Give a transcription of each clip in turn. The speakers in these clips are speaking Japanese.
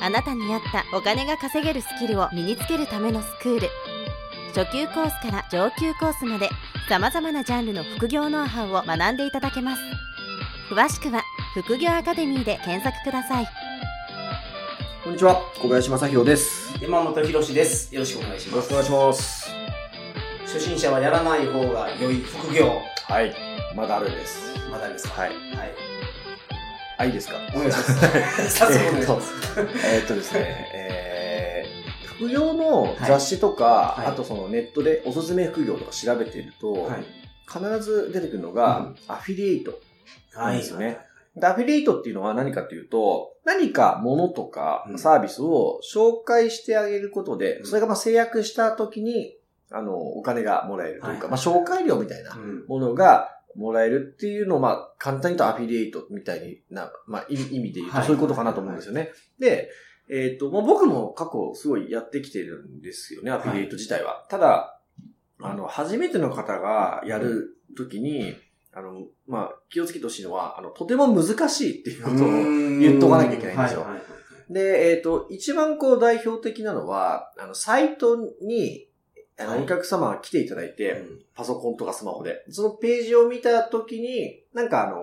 あなたに合ったお金が稼げるスキルを身につけるためのスクール初級コースから上級コースまで様々なジャンルの副業ノウハウを学んでいただけます詳しくは副業アカデミーで検索くださいこんにちは、小林正宏です。山本博史です。よろしくお願いします。よろしくお願いします。初心者はやらない方が良い副業。はい。まだあるんです。まだですか？はい。はい。あ、いいですか？お願いします。早速お願いします。えーっとですね、えー、副業の雑誌とか、はいあとそのネットでおすすめ副業とか調べていると、はい。必ず出てくるのが、うんアフィリエイト。はい。ですよねでアフィリエイトっていうのは何かというと、何か物とかうんサービスを紹介してあげることで、うんそれがまあ制約した時に、あの、お金がもらえるというか、はいまあ紹介料みたいなうん。ものがもらえるっていうのを、まあ、簡単に言うとアフィリエイトみたいにな、まあ、意味意味で言うとはい。そういうことかなと思うんですよね。で、えっ、と、まあ、僕も過去すごいやってきてるんですよね、アフィリエイト自体は。ただ、あの、初めての方がやるときに、あの、まあ、気をつけてほしいのは、あの、とても難しいっていうことを言っとかなきゃいけないんですよ。はいはいはいで、えっ、と、一番こう代表的なのは、あの、サイトに、お客様が来ていただいて、うんパソコンとかスマホで、そのページを見たときに、なんかあの、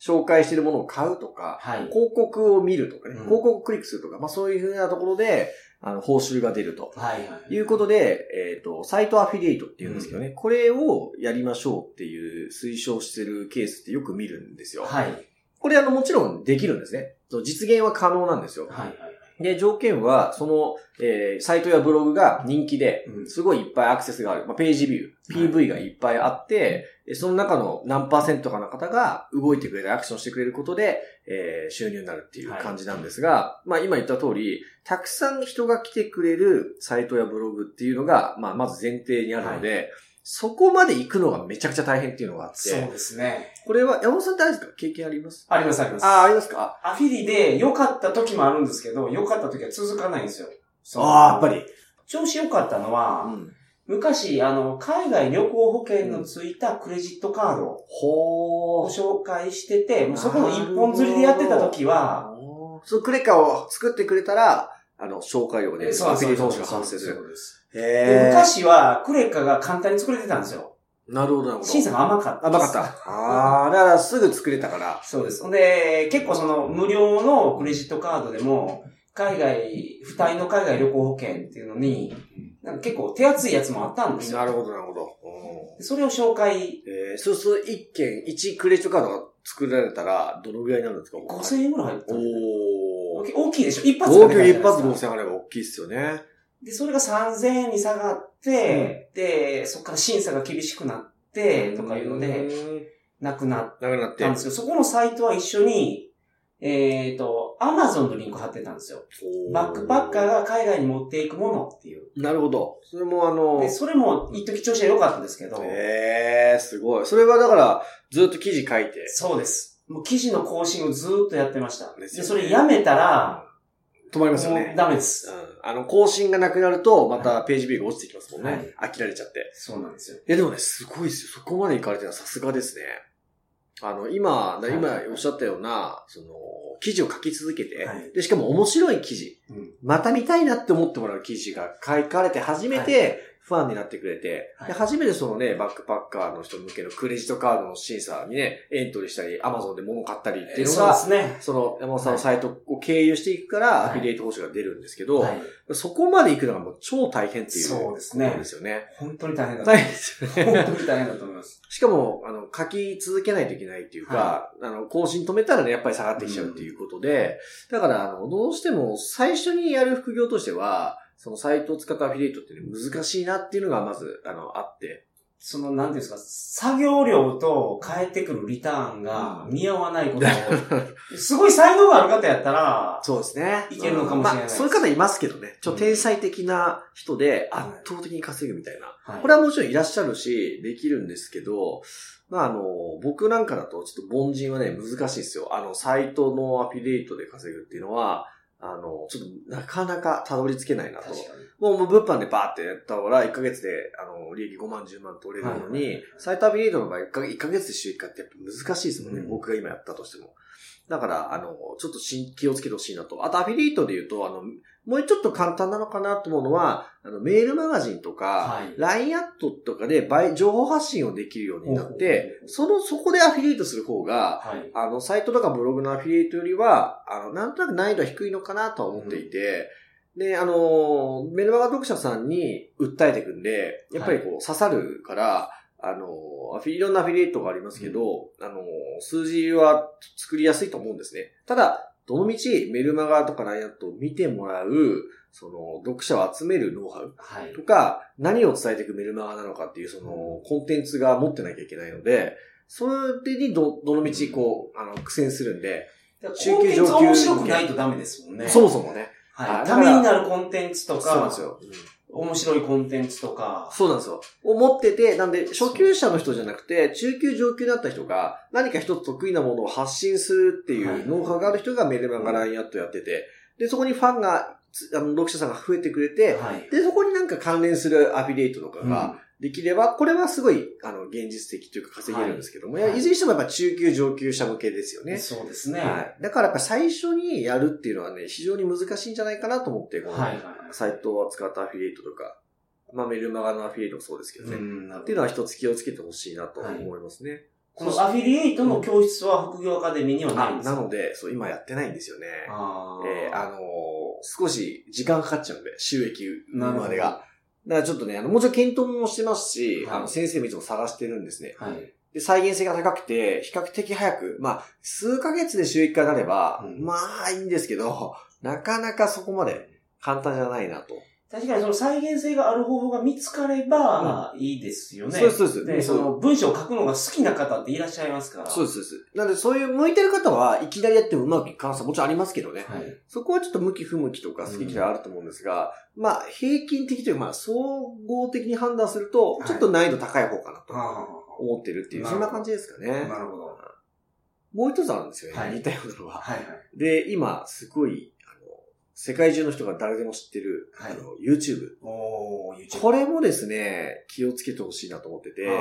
紹介してるものを買うとか、はい。広告を見るとかね、うん広告をクリックするとか、まあそういうふうなところで、あの、報酬が出ると。はいはい。いうことで、えっ、と、サイトアフィリエイトっていうんですけどね、これをやりましょうっていう推奨してるケースってよく見るんですよ。はい。これあの、もちろんできるんですね。実現は可能なんですよ。はい。で、条件は、その、えーサイトやブログが人気でう、ん。すごいいっぱいアクセスがある。まあ、ページビュー、PV がいっぱいあって、でその中の何パーセントかの方が動いてくれる、アクションしてくれることで、えー収入になるっていう感じなんですが、まあ今言った通り、たくさん人が来てくれるサイトやブログっていうのが、まあまず前提にあるので、そこまで行くのがめちゃくちゃ大変っていうのがあって、そうですね。これは山本さんってあれですか？経験ありますありますあります。ああ、ありますか？アフィリで良かった時もあるんですけど、良かった時は続かないんですよ。ああ、やっぱり。調子良かったのは、うん。昔、あの、海外旅行保険のついたクレジットカードをほー。紹介してて、もうそこの一本釣りでやってた時は、そう、クレカを作ってくれたら、あの、紹介料で、そうアフィリエイト報酬が発生する。そうです。へでー。昔はクレカが簡単に作れてたんですよ。なるほど、なるほど。審査が甘かった。甘かった。あー、だからすぐ作れたから。そうです。ほんで、結構その無料のクレジットカードでも、海外、付帯の海外旅行保険っていうのに、なんか結構手厚いやつもあったんですよ。なるほど、なるほど。でそれを紹介、えー、そうすると一件、一クレジットカードが作られたら、どのぐらいになるんですか5000円ぐらい入ったおー。大きいでしょ一発合がでかい計一発じゃないですか5000あれば大きいっすよね。で、それが3000円に下がって、で、そこから審査が厳しくなって、とかいうので、なくなっなくなって。たんですけど、そこのサイトは一緒に、えっ、と、アマゾンのリンク貼ってたんですよ。おバックパッカーが海外に持っていくものっていう。なるほど。それもあの、で、それも一時調子は良かったんですけど、ええー、すごい。それはだから、ずっと記事書いて、そうです。もう記事の更新をずーっとやってました。で、ねそれやめたら、止まりますよね。ダメです。うんあの、更新がなくなると、またページビューが落ちてきますもんね。はい飽きられちゃって。そうなんですよ。いや、でもね、すごいですよ。そこまで行かれてるのはさすがですね。あの、今、い今おっしゃったような、その、記事を書き続けて、はいで、しかも面白い記事、うん。また見たいなって思ってもらう記事が書かれて初めて、ファンになってくれて、はいで初めてそのね、バックパッカーの人向けのクレジットカードの審査にね、エントリーしたり、アマゾンで物買ったりっていうのそうでが、すね。その山本さんのサイトを経由していくから、はいアフィリエイト報酬が出るんですけど、はい。そこまで行くのがもう超大変っていう。そうですねですよね。本当に大変だと大思いま変ですよす。ね。本当に大変だと思います。しかも、あの、書き続けないといけないっていうか、あの、更新止めたらね、やっぱり下がってきちゃうっていうことで、だから、あの、どうしても最初にやる副業としては、そのサイトを使ったアフィリエイトって難しいなっていうのがまず、あの、あって、その、なんていうんですか、作業量と返ってくるリターンが見合わないことを、すごい才能がある方やったら、そうですね。いけるのかもしれないまあ、そういう方いますけどね。ちょっと天才的な人でうん圧倒的に稼ぐみたいな。はいこれはもちろんいらっしゃるし、できるんですけど、まああの、僕なんかだとちょっと凡人はね、難しいですよ。あの、サイトのアフィリエイトで稼ぐっていうのは、あの、ちょっとなかなかたどり着けないなと。もう、もう物販でバーってやったら、1ヶ月で、あの、利益5万、10万取れるのに、はいサイトアフィリエイトの場合1ヶ、1ヶ月で収益化ってやっぱ難しいですもんね。うん僕が今やったとしても。だから、あの、ちょっと気をつけてほしいなと。あと、アフィリエイトで言うと、あの、もうちょっと簡単なのかなと思うのは、あの、メールマガジンとか、はい。LINE アットとかで倍情報発信をできるようになってその、そこでアフィリエイトする方が、はい。あの、サイトとかブログのアフィリエイトよりは、あの、なんとなく難易度は低いのかなとは思っていて、で、あの、メルマガ読者さんに訴えていくんで、やっぱりこう、刺さるから、あの、アフィいろんなアフィリエイトがありますけど、あの、数字は作りやすいと思うんですね。ただ、どのみちメルマガとか LINE アットを見てもらう、その、読者を集めるノウハウはい。とか、何を伝えていくメルマガなのかっていう、その、コンテンツが持ってなきゃいけないので、それにど、どのみち、こう、あの、苦戦するんで、中級上級。面白くないとダメですもんね。そもそもね。はい。ためになるコンテンツとかそうなんです、よ。面白いコンテンツとか、そうなんですよ。を持ってて、なんで、初級者の人じゃなくて、中級上級になった人が、何か一つ得意なものを発信するっていはいうノウハウがある人がメルマガ LINE アットやってて、で、そこにファンが、つあの、読者さんが増えてくれて、はい。で、そこになんか関連するアフィリエイトとかができれば、これはすごい、あの、現実的というか稼げるんですけども、はいいやいずれにしてもやっぱ中級上級者向けですよね。そうですね。はい。だからやっぱ最初にやるっていうのはね、非常に難しいんじゃないかなと思って、この、はいはい。サイトを使ったアフィリエイトとか、まあメルマガのアフィリエイトもそうですけどね。んっていうのは一つ気をつけてほしいなと思いますね。このアフィリエイトの教室は副業アカデミーにはないんあですか？なので、そう、今やってないんですよね。あえーあのー少し時間かかっちゃうんで、収益までが。だからちょっとね、あの、もちろん検討もしてますし、はいあの、先生もいつも探してるんですね。はい。で、再現性が高くて、比較的早く、まあ、数ヶ月で収益化になれば、うんまあ、いいんですけど、なかなかそこまで簡単じゃないなと。確かにその再現性がある方法が見つかれば、いいですよね。そうです、そうでその文章を書くのが好きな方っていらっしゃいますから。そうです、そうです。なんで、そういう向いてる方はいきなりやってもうまくいく可能性はもちろんありますけどね。はい。そこはちょっと向き不向きとか好き嫌いあると思うんですが、まあ、平均的というか、まあ、総合的に判断すると、はいちょっと難易度高い方かなとあ思ってるっていう、なるほどそんな感じですかね。なるほど。はもう一つあるんですよね、はい似たようなのは。いはい。で、今、すごい、世界中の人が誰でも知ってる、はいあの、YouTube。YouTube。これもですね、気をつけてほしいなと思ってて、あ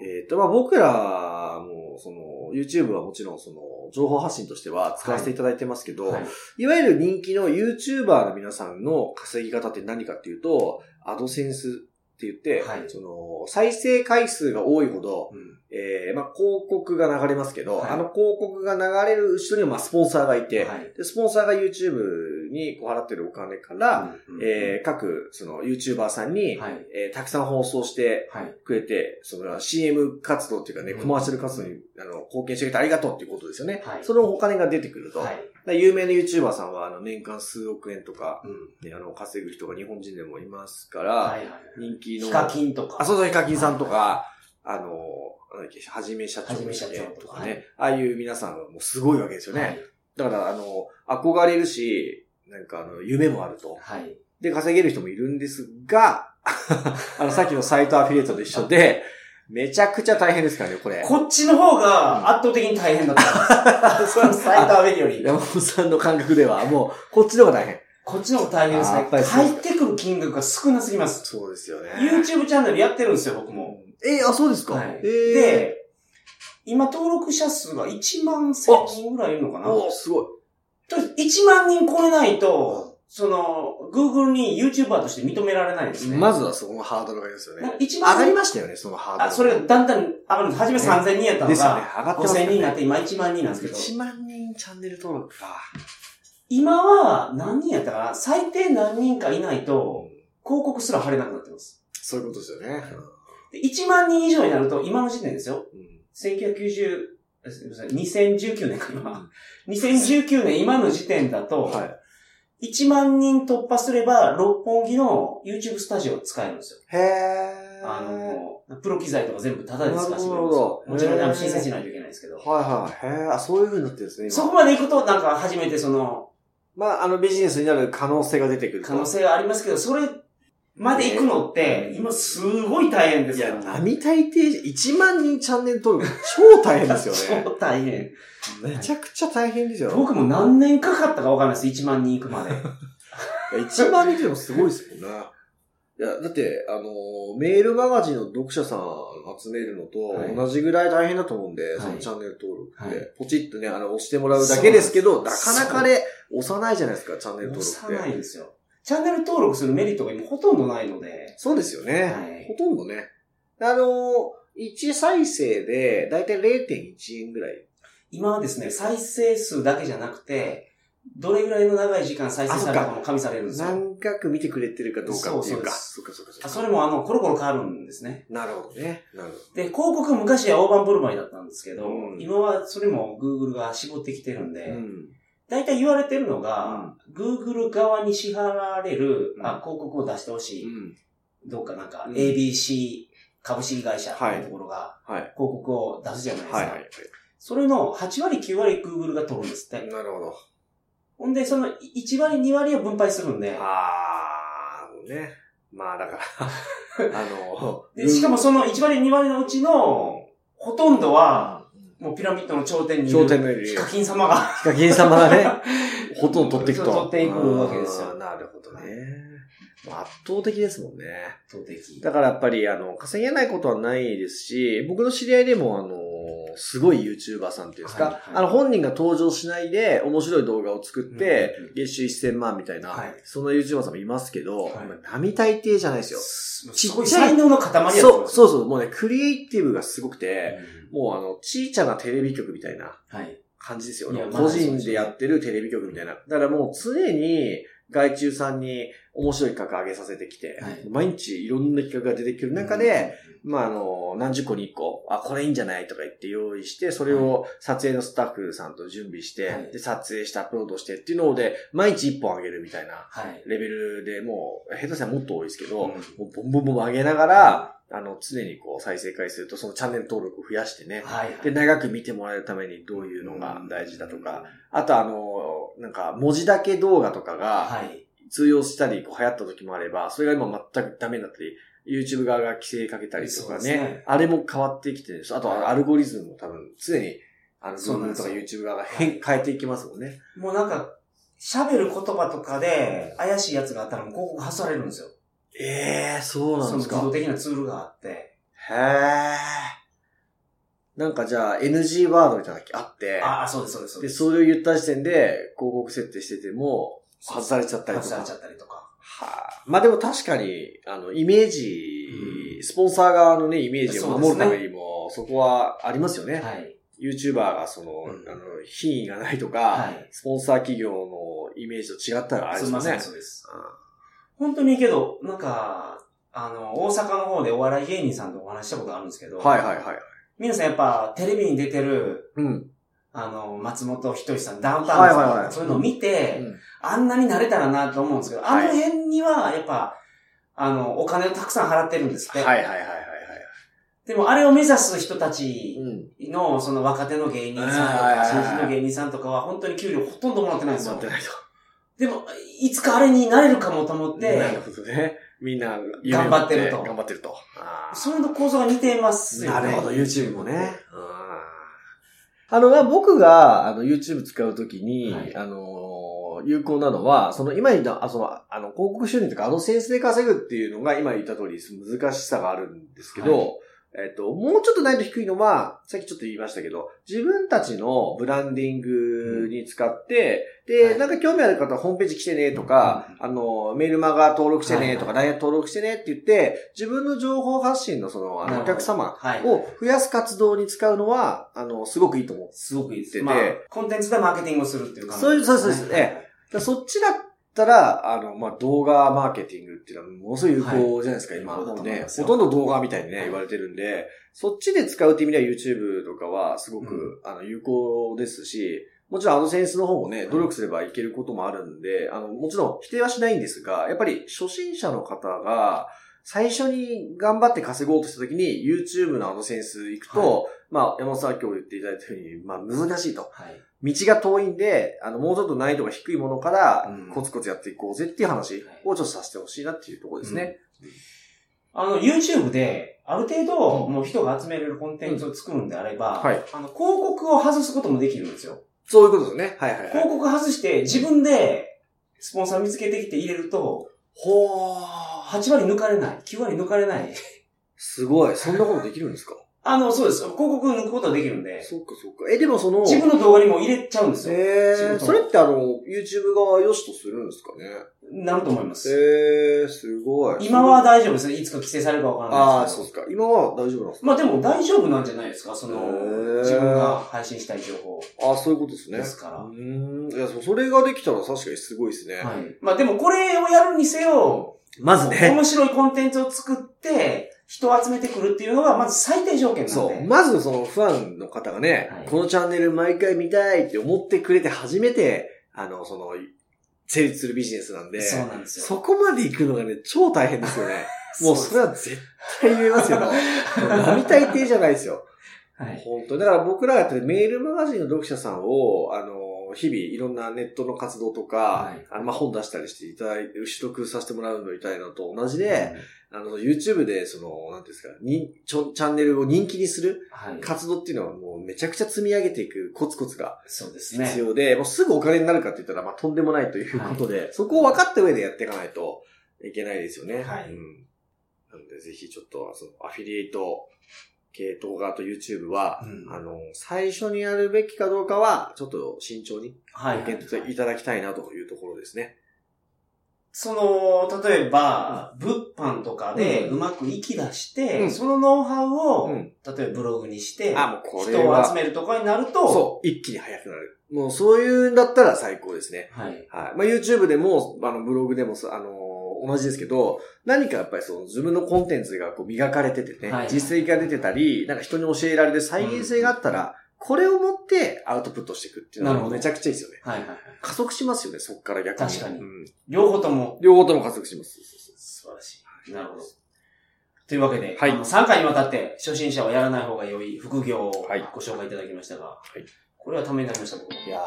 えっ、と、まあ、僕らも、その、YouTube はもちろん、その、情報発信としては使わせていただいてますけど、ーはい。いわゆる人気の YouTuber の皆さんの稼ぎ方って何かっていうと、アドセンスって言って、はいその、再生回数が多いほど、うんえー、まあ、広告が流れますけど、はいあの広告が流れる後ろにはまあスポンサーがいて、はいで、スポンサーが YouTube にこう払ってるお金から、うんえー、各、その YouTuber さんに、はい。えーたくさん放送してはい。くれて、その CM 活動っていうかね、うんコマーシャル活動にあの貢献してくれてありがとうっていうことですよね。はいそのお金が出てくると。はい。有名な YouTuber さんは、あの、年間数億円とか、うん。ね、あの、稼ぐ人が日本人でもいますから、はいはい。人気の。ヒカキンとか。あ、そうそう、ヒカキンさんとか、あの、なんだっけ、はじめ社長はじめ社長とかね。ああいう皆さんはもうすごいわけですよね。はい。だから、あの、憧れるし、なんかあの、夢もあると。はい。で、稼げる人もいるんですが、あの、さっきのサイトアフィリエイトと一緒で、めちゃくちゃ大変ですからね、これ。こっちの方が圧倒的に大変だった。そうサイトアベリより。山本さんの感覚では、もう、こっちの方が大変。こっちの方が大変ですね入ってくる金額が少なすぎます。そうですよね。YouTube チャンネルやってるんですよ、僕も。えーあ、そうですか。はい。えー、で、今登録者数が1万1000人ぐらいいるのかなおすごい。とりあえず1万人超えないと、その、Google に YouTuber として認められないですね。まずはそこのハードルがありますよね。1上がりましたよね、そのハードル。あ、それがだんだん上がるんです。初め3000人やったのですよね。が、上がってます5000よね。人になって今1万人なんですけど、1万人チャンネル登録か。今は何人やったかな？最低何人かいないと、広告すら貼れなくなってます。そういうことですよね。で1万人以上になると、今の時点ですよ。うん1990、えすみません、2019年か今。2019年今の時点だと、はい。1万人突破すれば、六本木の YouTube スタジオを使えるんですよ。へあの、プロ機材とか全部タダで使わせてくれるんですなるほよ。どもちろん、申請しないといけないですけど。はいはい。へえ、あ、そういう風になってるんですね、今。そこまで行くと、なんか初めてその、まあ、あの、ビジネスになる可能性が出てくると。可能性がありますけど、それまで行くのって、今すごい大変ですよいや、。並大抵、1万人チャンネル登録、超大変ですよね。超大変。めちゃくちゃ大変ですよ。僕も何年かかったかわかんないです。1万人行くまで。いや1万人ってでもすごいですもんね。いや、だって、あの、メールマガジンの読者さん集めるのとはい同じぐらい大変だと思うんで、いそのチャンネル登録って、はいポチッとね、あの、押してもらうだけですけど、なかなかね、押さないじゃないですか、チャンネル登録って。幼いですよ。チャンネル登録するメリットが今ほとんどないので。そうですよね。はいほとんどね。あの、1再生で、だいたい0.1円ぐらい。今はですね、再生数だけじゃなくて、どれぐらいの長い時間再生されたかも加味されるんですよ。何回見てくれてるかどうかっていうか。そうそうそうかそそれもあの、コロコロ変わるんですね。なるほどね。なるほど。で、広告昔は大盤振る舞いだったんですけど、うん今はそれも Google が絞ってきてるんで、うん。大体言われてるのが、Google 側に支払われる、うんあ広告を出してほしい、うん。どうかなんか、うん ABC 株式会社っていうところがはい。広告を出すじゃないですか。はいはいはい。それの8割9割 Google が取るんですって。なるほど。ほんで、その1割2割を分配するんで、あー、ね。まあだから、あの、でしかもその1割2割のうちの、ほとんどは、もうピラミッドの頂点にいる頂点のいるヒカキン様が、ヒカキン様がね、ほとんど取っていくと。取っていくわけですよなるほどね。圧倒的ですもんね。圧倒的。だからやっぱり、あの、稼げないことはないですし、僕の知り合いでも、あの、すごい YouTuber さんっていうんですか、はいはい。あの、本人が登場しないで面白い動画を作って月収1000万みたいな、はい。その YouTuber さんもいますけど、はい。まあ並大抵じゃないですよ。すごい。才能の塊やと思いそう、そうそう、もうね、クリエイティブがすごくて、うんもうあの、ちいちゃなテレビ局みたいなはい。感じですよ。ね。まあ個人でやってるテレビ局みたいな。だからもう常に外注さんに面白い企画上げさせてきて、はい。毎日いろんな企画が出てくる中で、、まあ、あの、何十個に一個、あ、これいいんじゃないとか言って用意して、それを撮影のスタッフさんと準備して、はい。で、撮影してアップロードしてっていうので、毎日一本上げるみたいなはい。レベルでもう、下手したらもっと多いですけど、うん。もうボンボンボン上げながら、あの、常にこう再生回数とそのチャンネル登録を増やしてね、はい。で、長く見てもらえるためにどういうのが大事だとか、あとあの、なんか文字だけ動画とかがはい。通用したりこう流行った時もあれば、それが今全くダメになったり、YouTube 側が規制かけたりとかね、ねあれも変わってきてるんです。あとアルゴリズムも多分常に、あの、Google とか YouTube 側が変、変えていきますもんね。もうなんか、喋る言葉とかで怪しいやつがあったらもう広告発されるんですよ。ええー、そうなんですか。その自動的なツールがあって。へえ。なんかじゃあ NG ワードみたいなのがあって、ああ、そうです、そうです、そうで。それを言った時点で広告設定してても、外されちゃったりとか。外されちゃったりとか。はあ、まあでも確かに、あの、イメージ、うスポンサー側のね、イメージを守るためにも、そこはありますよね。はい。YouTuber がその、うんあの、品位がないとか、はいスポンサー企業のイメージと違ったらあれですよね。すみません、そうです。本当にけど、なんか、あの、大阪の方でお笑い芸人さんとお話ししたことあるんですけど、うんはいはいはい。皆さんやっぱテレビに出てる、うん。あの、松本人志さん、ダウンタウンさんはいはいはいそういうのを見て、うんあんなになれたらなと思うんですけど、はいあの辺には、やっぱ、あの、お金をたくさん払ってるんですって。はいはいはいはいはい。でも、あれを目指す人たちうん。の、その若手の芸人さんとか、はいはいはい新人の芸人さんとかは、本当に給料ほとんどもらってないんですよ持って。ないと。でも、いつかあれになれるかもと思って、なるほどね。みんな、頑張ってると。頑張ってると。それの構造が似てますよね。なるほど、YouTube もね。あの、まあ僕が、あの、YouTube 使うときに、はい。あの、有効なのは、その、今言った、あ、その、あの、広告収入とか、あのセンスで稼ぐっていうのが、今言った通り、難しさがあるんですけど、はえっと、もうちょっと難易度低いのは、さっきちょっと言いましたけど、自分たちのブランディングに使って、で、はい。なんか興味ある方はホームページ来てねとか、あの、メールマガ登録してねとか、はい。LINE 登録してねって言って、自分の情報発信のその、あの、お客様はい。を増やす活動に使うのは、あの、すごくいいと思う。すごくいいです。でまあ、コンテンツでマーケティングをするっていう感じそういうそうそうそうえだそっちだったら、あの、まあ、動画マーケティングっていうのはものすごい有効じゃないですか、今。はい。有効だともうね、ほとんど動画みたいにね、はい。言われてるんで、そっちで使うって意味では YouTube とかはすごく、うあの、有効ですし、もちろんアドセンスの方もね、努力すればいけることもあるんで、あの、もちろん否定はしないんですが、やっぱり初心者の方が、最初に頑張って稼ごうとした時に YouTube のあのセンス行くと、まあ山本さん今日言っていただいたように、まあ難しいと。はい。道が遠いんで、あの、もうちょっと難易度が低いものからうん、コツコツやっていこうぜっていう話をちょっとさせてほしいなっていうところですね。あの、YouTube で、ある程度、もう人が集めれるコンテンツを作るんであれば、はいあの、広告を外すこともできるんですよ。そういうことですね。はいはいはい。広告外して、自分で、スポンサー見つけてきて入れると、ほー。8割抜かれない。9割抜かれない。すごい。そんなことできるんですか？あの、そうです。広告抜くことはできるんで、そっかそっか。え、でもその、自分の動画にも入れちゃうんですよ。えー、それってあの、YouTube 側良しとするんですかね？なると思います。えー、すごい。今は大丈夫ですね。いつか規制されるかわからああ、ないですけど。そうですか。今は大丈夫なんですか？まあでも大丈夫なんじゃないですか？その自分が配信したい情報ああ、そういうことですね。ですから。うーん。いや、そそれができたら確かにすごいですね。はい。まあでもこれをやるにせよ、まずね。面白いコンテンツを作って、人を集めてくるっていうのが、まず最低条件なんで。そう。まずそのファンの方がね、はいこのチャンネル毎回見たいって思ってくれて初めて、あの、その、成立するビジネスなんで、そうなんですよ。そこまで行くのがね、超大変ですよね。もうそれは絶対言えますよ。並大抵じゃないですよ。はい。本当にだから僕らがやってるメールマガジンの読者さんを、あの、日々いろんなネットの活動とか、はいあのまあ、本出したりしていただいて、取得させてもらうのみたいなのと同じで、あの、YouTube で、その、なんですか、にちょチャンネルを人気にするはい。活動っていうのはもうめちゃくちゃ積み上げていくコツコツがそうですね。必要で、もうすぐお金になるかって言ったら、まあ、とんでもないということで、そこを分かった上でやっていかないといけないですよね。はいうん。なので、ぜひちょっと、その、アフィリエイト系動画と YouTube は、うんあの、最初にやるべきかどうかは、ちょっと慎重にはい。ご検討いただきたいなというところですね。その、例えば、物販とかでううんまくいき出して、うんそのノウハウを、うん。例えばブログにして、あ、もうこれ人をは、集めるとかになると、そう、一気に速くなる。もうそういうんだったら最高ですね。はい。はい。まあ、YouTube でも、あの、ブログでもさ、あのー同じですけど、何かやっぱりその自分のコンテンツがこう磨かれててね、はい実績が出てたり、なんか人に教えられる再現性があったら、これを持ってアウトプットしていくっていうのなるほどはめちゃくちゃいいですよね。はいはいはい。加速しますよね、そこから逆に。確かにうん両方とも両方とも加速します。素晴らしい。なるほど。というわけで、はいあの3回にわたって初心者はやらない方が良い副業をはいご紹介いただきましたが、いこれはためになりました、僕も。いや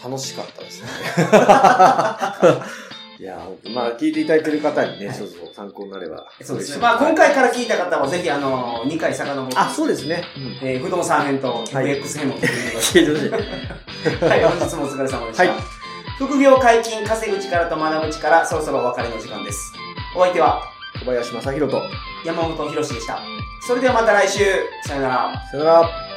ー、楽しかったですね。いやー、ほんとまあ、聞いていただいてる方にね、はいちょっと参考になれば。そうですね。まあ今回から聞いた方はぜひあの、2回遡って、あ、そうですね。うんえー不動産編とはい FX 編も聞いてくださ聞いて。い。はい、本日もお疲れ様でした。はい副業解禁、稼ぐ力と学ぶ力、そろそろお別れの時間です。お相手は小林正宏と、山本博史でした。それではまた来週。さよなら。さよなら。